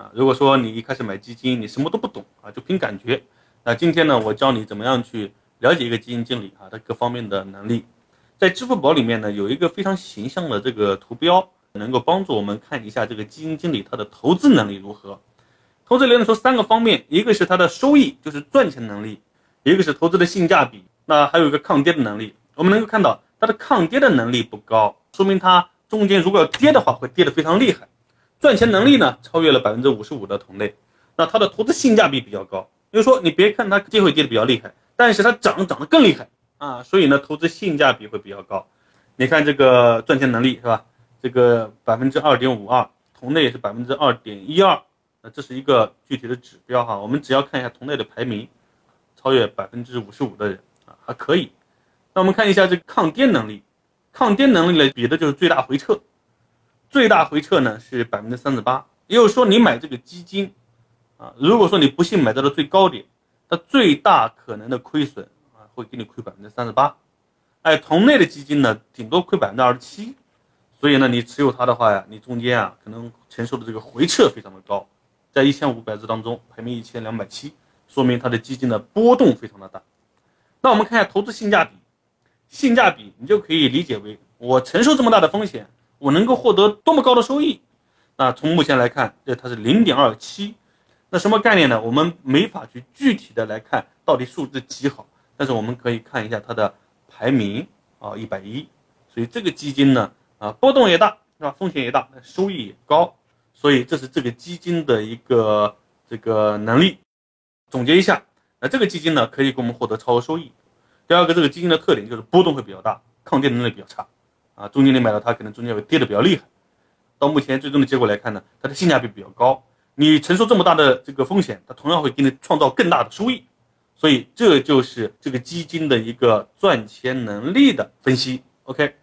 啊。如果说你一开始买基金，你什么都不懂啊，就凭感觉，那今天呢，我教你怎么样去了解一个基金经理啊，他各方面的能力。在支付宝里面呢，有一个非常形象的这个图标，能够帮助我们看一下这个基金经理他的投资能力如何。投资理论说三个方面，一个是他的收益，就是赚钱能力；一个是投资的性价比，那还有一个抗跌的能力。我们能够看到他的抗跌的能力不高，说明他中间如果要跌的话，会跌得非常厉害。赚钱能力呢，超越了百分之五十五的同类。那它的投资性价比比较高，就是说你别看它跌会跌的比较厉害，但是它涨涨得更厉害。啊，所以呢，投资性价比会比较高。你看这个赚钱能力是吧？这个百分之二点五二，同类也是百分之二点一二。那这是一个具体的指标哈。我们只要看一下同类的排名，超越百分之五十五的人啊，还可以。那我们看一下这个抗跌能力，抗跌能力呢，比的就是最大回撤。最大回撤呢是百分之三十八。也就是说，你买这个基金啊，如果说你不幸买到了最高点，它最大可能的亏损啊。会给你亏百分之三十八，哎，同类的基金呢，顶多亏百分之二十七，所以呢，你持有它的话呀，你中间啊可能承受的这个回撤非常的高，在一千五百只当中排名一千两百七，说明它的基金的波动非常的大。那我们看一下投资性价比，性价比你就可以理解为我承受这么大的风险，我能够获得多么高的收益。那从目前来看，这它是零点二七，那什么概念呢？我们没法去具体的来看到底数字几好。但是我们可以看一下它的排名啊，一百一，所以这个基金呢啊波动也大是吧？风险也大，收益也高，所以这是这个基金的一个这个能力。总结一下，那这个基金呢可以给我们获得超额收益。第二个，这个基金的特点就是波动会比较大，抗跌能力比较差啊。中间你买了它，可能中间会跌的比较厉害。到目前最终的结果来看呢，它的性价比比较高，你承受这么大的这个风险，它同样会给你创造更大的收益。所以这就是这个基金的一个赚钱能力的分析。OK。